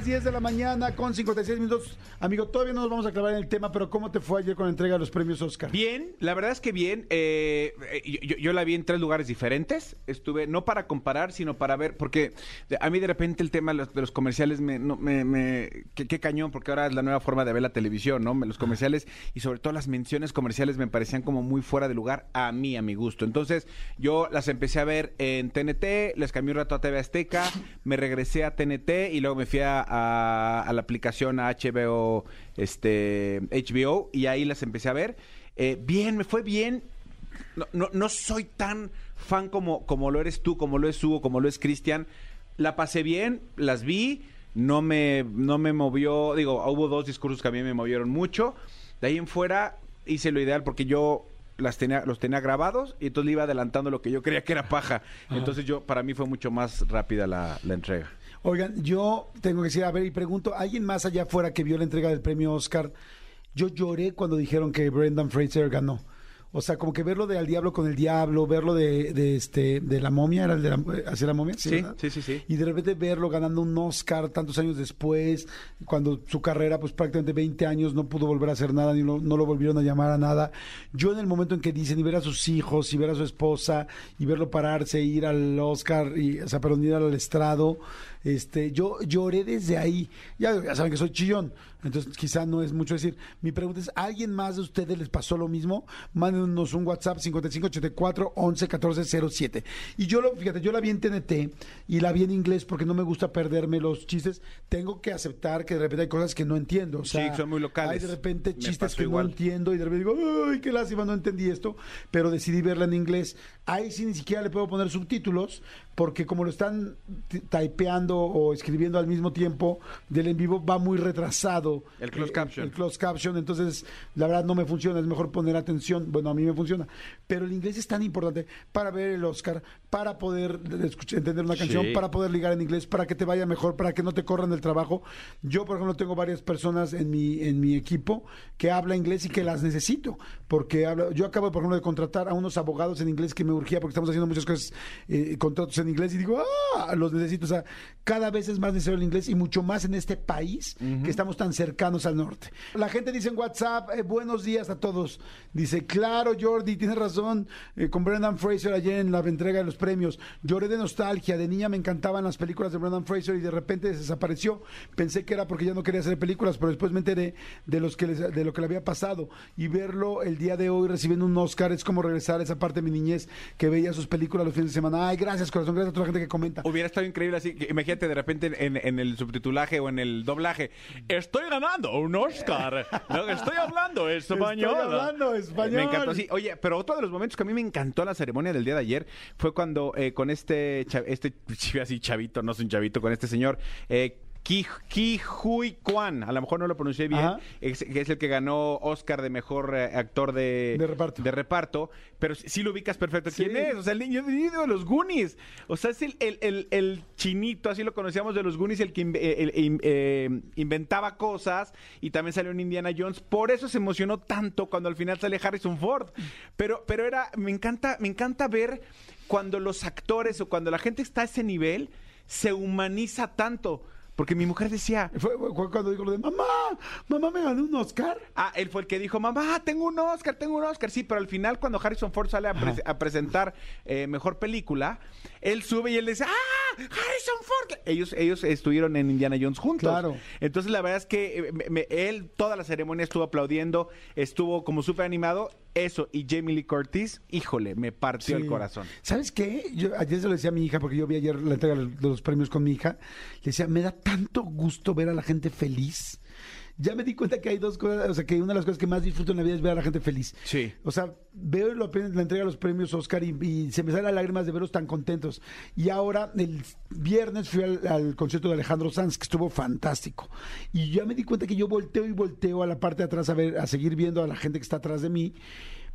Las 10 de la mañana con 56 minutos. Amigo, todavía no nos vamos a clavar en el tema, pero ¿cómo te fue ayer con la entrega de los premios Oscar? Bien, la verdad es que bien. eh, eh, yo, yo la vi en tres lugares diferentes. Estuve, no para comparar, sino para ver, porque a mí de repente el tema de los, de los comerciales me, no, me, me- qué, qué cañón, porque ahora es la nueva forma de ver la televisión, ¿no? Los comerciales y sobre todo las menciones comerciales me parecían como muy fuera de lugar a mí, a mi gusto. Entonces, yo las empecé a ver en TNT, les cambié un rato a TV Azteca, me regresé a TNT y luego me fui a, a- a la aplicación a HBO, este, HBO, y ahí las empecé a ver. Eh, bien, me fue bien. No, no, no soy tan fan como, como lo eres tú, como lo es Hugo, como lo es Cristian. La pasé bien, las vi, no me, no me movió, digo, hubo dos discursos que a mí me movieron mucho. De ahí en fuera hice lo ideal porque yo las tenía, los tenía grabados y entonces le iba adelantando lo que yo creía que era paja. Entonces yo, para mí fue mucho más rápida la, la entrega. Oigan, yo tengo que decir, a ver, y pregunto, ¿alguien más allá afuera que vio la entrega del premio Oscar? Yo lloré cuando dijeron que Brendan Fraser ganó. O sea, como que verlo de Al Diablo con el Diablo, verlo de, de este de la momia, ¿era el de la, hacia la momia? Sí, sí, sí, sí. Y de repente verlo ganando un Oscar tantos años después, cuando su carrera, pues prácticamente 20 años, no pudo volver a hacer nada, ni lo- no lo volvieron a llamar a nada. Yo en el momento en que dicen, y ver a sus hijos, y ver a su esposa, y verlo pararse, ir al Oscar, y, o sea, perdón, ir al estrado, este, yo lloré desde ahí. Ya, ya saben que soy chillón, entonces quizá no es mucho decir. Mi pregunta es, ¿a ¿alguien más de ustedes les pasó lo mismo? Mándenos un WhatsApp 5584 11 14 07. Y yo lo, fíjate, yo la vi en TNT y la vi en inglés porque no me gusta perderme los chistes. Tengo que aceptar que de repente hay cosas que no entiendo. O sea, Sí, son muy locales. Hay de repente chistes que igual. no entiendo y de repente digo, ay, qué lástima, no entendí esto, pero decidí verla en inglés. Ahí sí ni siquiera le puedo poner subtítulos porque como lo están typeando o escribiendo al mismo tiempo del en vivo va muy retrasado. El closed Eh, caption. El closed caption, entonces la verdad no me funciona, es mejor poner atención, bueno, a mí me funciona, pero el inglés es tan importante para ver el Oscar, para poder escuchar, entender una canción, Sí. para poder ligar en inglés, para que te vaya mejor, para que no te corran del trabajo. Yo, por ejemplo, tengo varias personas en mi, en mi equipo que habla inglés y que las necesito, porque habla- yo acabo, por ejemplo, de contratar a unos abogados en inglés que me urgía porque estamos haciendo muchas cosas, eh, contratos en inglés y digo, ah, los necesito. O sea, cada vez es más necesario el inglés y mucho más en este país que estamos tan cercanos al norte. La gente dice en WhatsApp, eh, buenos días a todos. Dice, claro, Jordi, tienes razón, eh, con Brendan Fraser ayer en la entrega de los premios. Lloré de nostalgia, de niña me encantaban las películas de Brendan Fraser y de repente desapareció. Pensé que era porque ya no quería hacer películas, pero después me enteré de, los que les- de lo que le había pasado. Y verlo el día de hoy recibiendo un Oscar es como regresar a esa parte de mi niñez que veía sus películas los fines de semana. Ay, gracias, corazón, gracias a toda la gente que comenta. Hubiera estado increíble así. que Imagínate de repente en, en el subtitulaje o en el doblaje. Estoy ganando un Oscar. No, estoy hablando español. Estoy hablando español. Me encantó, sí. Oye, pero otro de los momentos que a mí me encantó la ceremonia del día de ayer fue cuando eh, con este, cha- este así chavito, no es un chavito, con este señor. Eh, Ki, Ki Hui Kwan, a lo mejor no lo pronuncié bien, es, que es el que ganó Oscar de mejor eh, actor de, De reparto. de reparto, pero sí, sí lo ubicas perfecto. ¿Quién Sí. es? O sea, el niño, el niño de los Goonies. O sea, es el, el- el- chinito, así lo conocíamos de los Goonies, el que el- eh, inventaba cosas y también salió en Indiana Jones. Por eso se emocionó tanto cuando al final sale Harrison Ford. Pero, pero era, me encanta, me encanta ver cuando los actores o cuando la gente está a ese nivel, se humaniza tanto. Porque mi mujer decía, Fue, fue cuando digo lo de mamá, mamá me ganó un Oscar. Ah, él fue el que dijo, mamá, tengo un Oscar, tengo un Oscar. Sí, pero al final cuando Harrison Ford sale a, pre- a presentar eh, Mejor Película, él sube y él dice, ¡ah! Harrison Ford. Ellos, ellos estuvieron en Indiana Jones juntos. Claro. Entonces la verdad es que eh, me- me- él toda la ceremonia estuvo aplaudiendo, estuvo como súper animado. Eso, y Jamie Lee Curtis, híjole, me partió Sí. el corazón. ¿Sabes qué? Yo ayer se lo decía a mi hija, porque yo vi ayer la entrega de los premios con mi hija. Le decía, me da tanto gusto ver a la gente feliz. Ya me di cuenta que hay dos cosas, o sea, que una de las cosas que más disfruto en la vida es ver a la gente feliz. Sí. O sea, veo la entrega de los premios Oscar y, y se me salen lágrimas de verlos tan contentos. Y ahora, el viernes fui al, al concierto de Alejandro Sanz, que estuvo fantástico. Y ya me di cuenta que yo volteo y volteo a la parte de atrás a ver, a seguir viendo a la gente que está atrás de mí.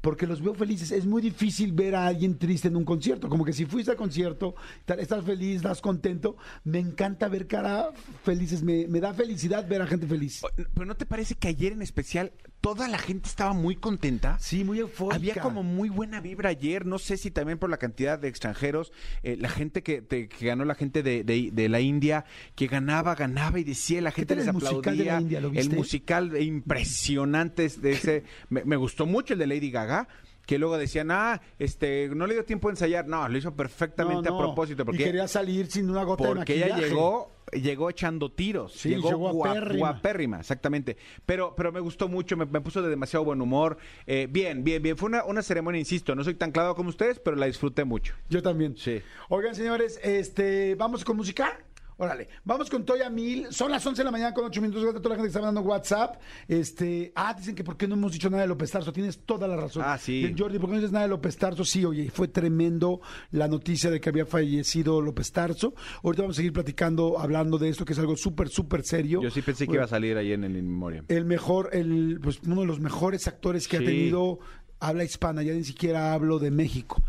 Porque los veo felices. Es muy difícil ver a alguien triste en un concierto. Como que si fuiste al concierto, estás feliz, estás contento. Me encanta ver cara felices. Me, me da felicidad ver a gente feliz. Pero ¿no te parece que ayer en especial toda la gente estaba muy contenta. Sí, muy eufórica. Había como muy buena vibra ayer, no sé si también por la cantidad de extranjeros, eh, la gente que, te- que ganó, la gente de, de- de la India, que ganaba, ganaba y decía, la gente les el musical aplaudía. de la India? ¿Lo el musical impresionante es de ese, me, me gustó mucho el de Lady Gaga. Que luego decían, ah, este, no le dio tiempo a ensayar. No, lo hizo perfectamente No, a propósito. Porque y quería salir sin una gota de porque ella maquillaje. llegó llegó echando tiros Sí, llegó, llegó guap- guapérrima. guapérrima exactamente pero pero me gustó mucho me, me puso de demasiado buen humor Eh, bien bien bien fue una, una ceremonia insisto no soy tan clavado como ustedes pero la disfruté mucho Yo también. Sí. Oigan, señores, este, vamos con música. Órale, vamos con Toya Mil. Son las 11 de la mañana con 8 minutos. Gracias a toda la gente que está mandando WhatsApp. Este, ah, dicen que por qué no hemos dicho nada de López Tarso. Tienes toda la razón. Ah, sí. Y Jordi, ¿por qué no dices nada de López Tarso? Sí, oye, fue tremendo la noticia de que había fallecido López Tarso. Ahorita vamos a seguir platicando, hablando de esto, que es algo súper, súper serio. yo sí pensé que iba a salir ahí en el In Memoriam El mejor, el, pues uno de los mejores actores que ha tenido habla hispana. Ya ni siquiera hablo de México.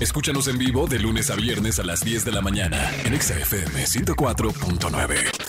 Escúchanos en vivo de lunes a viernes a las 10 de la mañana en Exa FM 104.9.